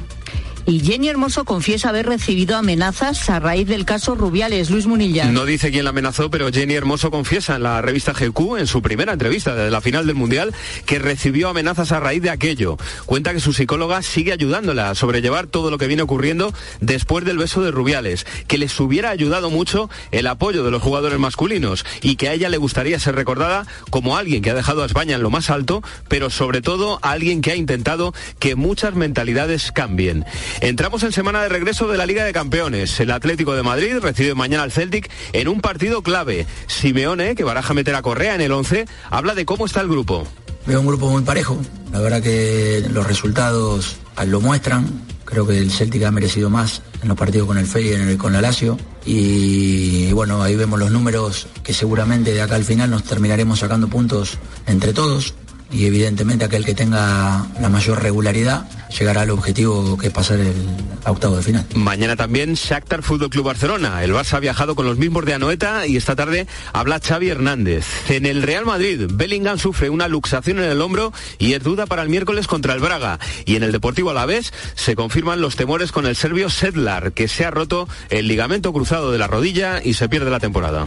Y Jenny Hermoso confiesa haber recibido amenazas a raíz del caso Rubiales. Luis Munilla.
No dice quién la amenazó, pero Jenny Hermoso confiesa en la revista GQ, en su primera entrevista desde la final del Mundial, que recibió amenazas a raíz de aquello. Cuenta que su psicóloga sigue ayudándola a sobrellevar todo lo que viene ocurriendo después del beso de Rubiales, que les hubiera ayudado mucho el apoyo de los jugadores masculinos y que a ella le gustaría ser recordada como alguien que ha dejado a España en lo más alto, pero sobre todo alguien que ha intentado que muchas mentalidades cambien. Entramos en semana de regreso de la Liga de Campeones. El Atlético de Madrid recibe mañana al Celtic en un partido clave. Simeone, que baraja meter a Correa en el 11, habla de cómo está el grupo.
Veo un grupo muy parejo. La verdad que los resultados lo muestran. Creo que el Celtic ha merecido más en los partidos con el FEI y con la Lazio. Y bueno, ahí vemos los números que seguramente de acá al final nos terminaremos sacando puntos entre todos y evidentemente aquel que tenga la mayor regularidad llegará al objetivo que es pasar el octavo de final.
Mañana también Shakhtar Fútbol Club Barcelona. El Barça ha viajado con los mismos de Anoeta y esta tarde habla Xavi Hernández. En el Real Madrid, Bellingham sufre una luxación en el hombro y es duda para el miércoles contra el Braga. Y en el Deportivo Alavés se confirman los temores con el serbio Sedlar, que se ha roto el ligamento cruzado de la rodilla y se pierde la temporada.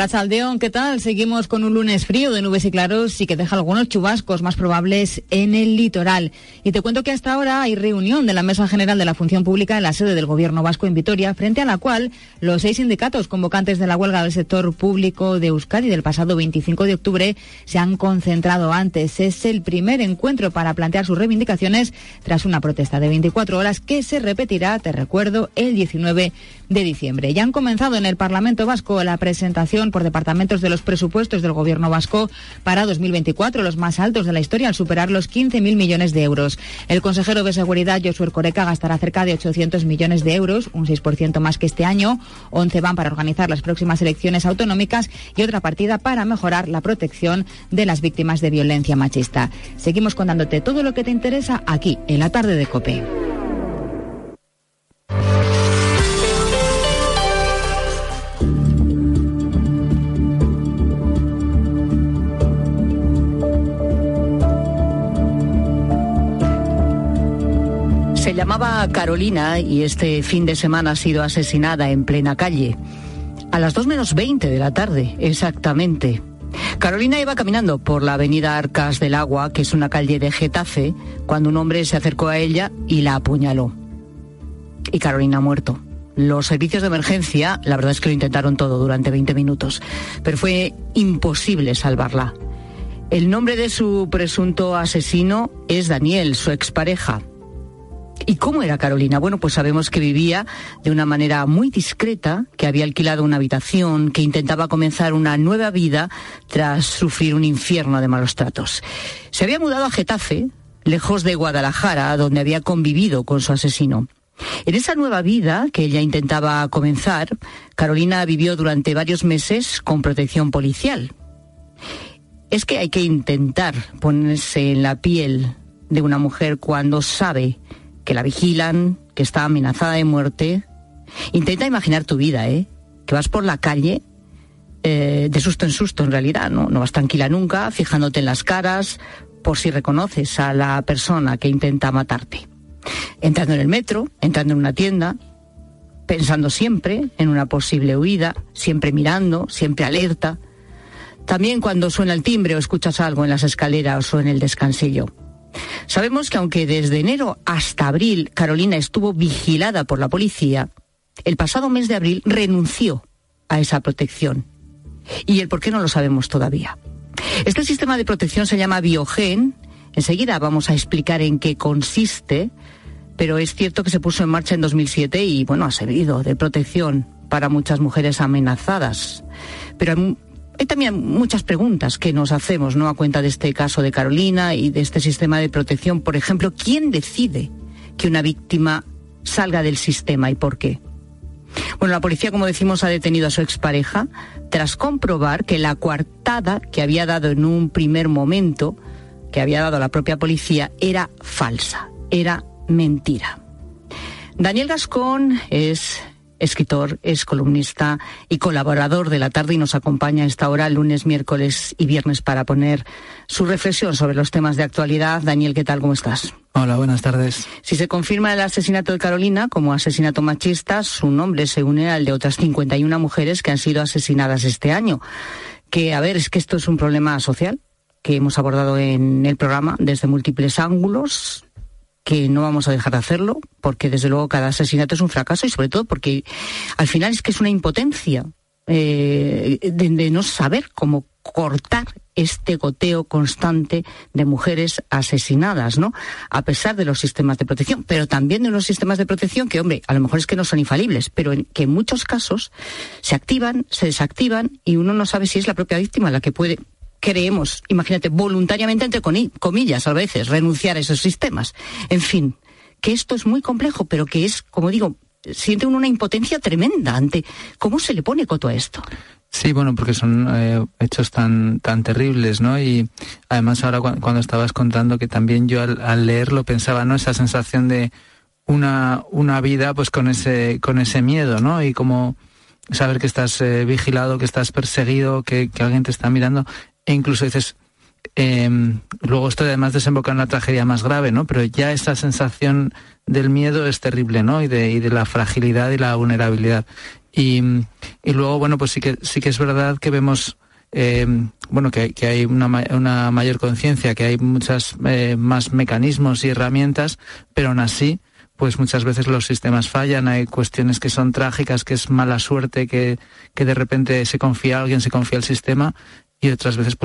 Rachaldeón, ¿qué tal? Seguimos con un lunes frío de nubes y claros y que deja algunos chubascos más probables en el litoral. Y te cuento que hasta ahora hay reunión de la Mesa General de la Función Pública en la sede del Gobierno Vasco en Vitoria, frente a la cual los seis sindicatos convocantes de la huelga del sector público de Euskadi del pasado 25 de octubre se han concentrado antes. Es el primer encuentro para plantear sus reivindicaciones tras una protesta de 24 horas que se repetirá, te recuerdo, el 19 de diciembre. Ya han comenzado en el Parlamento Vasco la presentación por departamentos de los presupuestos del Gobierno vasco para 2024, los más altos de la historia, al superar los 15.000 millones de euros. El consejero de Seguridad, Josué Coreca, gastará cerca de 800 millones de euros, un 6% más que este año. 11 van para organizar las próximas elecciones autonómicas y otra partida para mejorar la protección de las víctimas de violencia machista. Seguimos contándote todo lo que te interesa aquí, en la tarde de COPE.
Carolina y este fin de semana ha sido asesinada en plena calle. A las 2 menos 20 de la tarde, exactamente. Carolina iba caminando por la avenida Arcas del Agua, que es una calle de Getafe, cuando un hombre se acercó a ella y la apuñaló. Y Carolina ha muerto. Los servicios de emergencia, la verdad es que lo intentaron todo durante 20 minutos, pero fue imposible salvarla. El nombre de su presunto asesino es Daniel, su expareja. ¿Y cómo era Carolina? Bueno, pues sabemos que vivía de una manera muy discreta, que había alquilado una habitación, que intentaba comenzar una nueva vida tras sufrir un infierno de malos tratos. Se había mudado a Getafe, lejos de Guadalajara, donde había convivido con su asesino. En esa nueva vida que ella intentaba comenzar, Carolina vivió durante varios meses con protección policial. Es que hay que intentar ponerse en la piel de una mujer cuando sabe que la vigilan, que está amenazada de muerte. Intenta imaginar tu vida, ¿eh? Que vas por la calle eh, de susto en susto, en realidad, ¿no? No vas tranquila nunca, fijándote en las caras, por si reconoces a la persona que intenta matarte. Entrando en el metro, entrando en una tienda, pensando siempre en una posible huida, siempre mirando, siempre alerta. También cuando suena el timbre o escuchas algo en las escaleras o en el descansillo. Sabemos que aunque desde enero hasta abril Carolina estuvo vigilada por la policía, el pasado mes de abril renunció a esa protección. Y el por qué no lo sabemos todavía. Este sistema de protección se llama Biogen. Enseguida vamos a explicar en qué consiste, pero es cierto que se puso en marcha en 2007 y bueno, ha servido de protección para muchas mujeres amenazadas. Pero hay también muchas preguntas que nos hacemos, ¿no? A cuenta de este caso de Carolina y de este sistema de protección. Por ejemplo, ¿quién decide que una víctima salga del sistema y por qué? Bueno, la policía, como decimos, ha detenido a su expareja tras comprobar que la coartada que había dado en un primer momento, que había dado la propia policía, era falsa, era mentira. Daniel Gascón es escritor, es columnista y colaborador de la tarde y nos acompaña a esta hora lunes, miércoles y viernes para poner su reflexión sobre los temas de actualidad. Daniel, ¿qué tal? ¿Cómo estás?
Hola, buenas tardes.
Si se confirma el asesinato de Carolina como asesinato machista, su nombre se une al de otras 51 mujeres que han sido asesinadas este año. Que, a ver, es que esto es un problema social que hemos abordado en el programa desde múltiples ángulos, que no vamos a dejar de hacerlo, porque desde luego cada asesinato es un fracaso y sobre todo porque al final es que es una impotencia eh, de, no saber cómo cortar este goteo constante de mujeres asesinadas, ¿no? A pesar de los sistemas de protección, pero también de unos sistemas de protección que, hombre, a lo mejor es que no son infalibles, pero en, que en muchos casos se activan, se desactivan y uno no sabe si es la propia víctima la que puede creemos, imagínate, voluntariamente, entre comillas, a veces, renunciar a esos sistemas. En fin, que esto es muy complejo, pero que es, como digo, siente una impotencia tremenda ante cómo se le pone coto a esto.
Sí, bueno, porque son eh, hechos tan tan terribles, ¿no? Y además ahora cuando estabas contando que también yo al, leerlo pensaba, ¿no? Esa sensación de una, una vida pues con ese con ese miedo, ¿no? Y como saber que estás eh, vigilado, que estás perseguido, que, alguien te está mirando, e incluso dices, em, luego esto además desemboca en la tragedia más grave, ¿no? Pero ya esa sensación del miedo es terrible, ¿no? Y de, la fragilidad y la vulnerabilidad. Y, luego, bueno, pues sí que, sí que es verdad que vemos, eh, bueno, que, hay una, una mayor conciencia, que hay muchas eh, más mecanismos y herramientas, pero aún así, pues muchas veces los sistemas fallan, hay cuestiones que son trágicas, que es mala suerte, que, que de repente se confía a alguien, se confía al sistema, y otras veces pues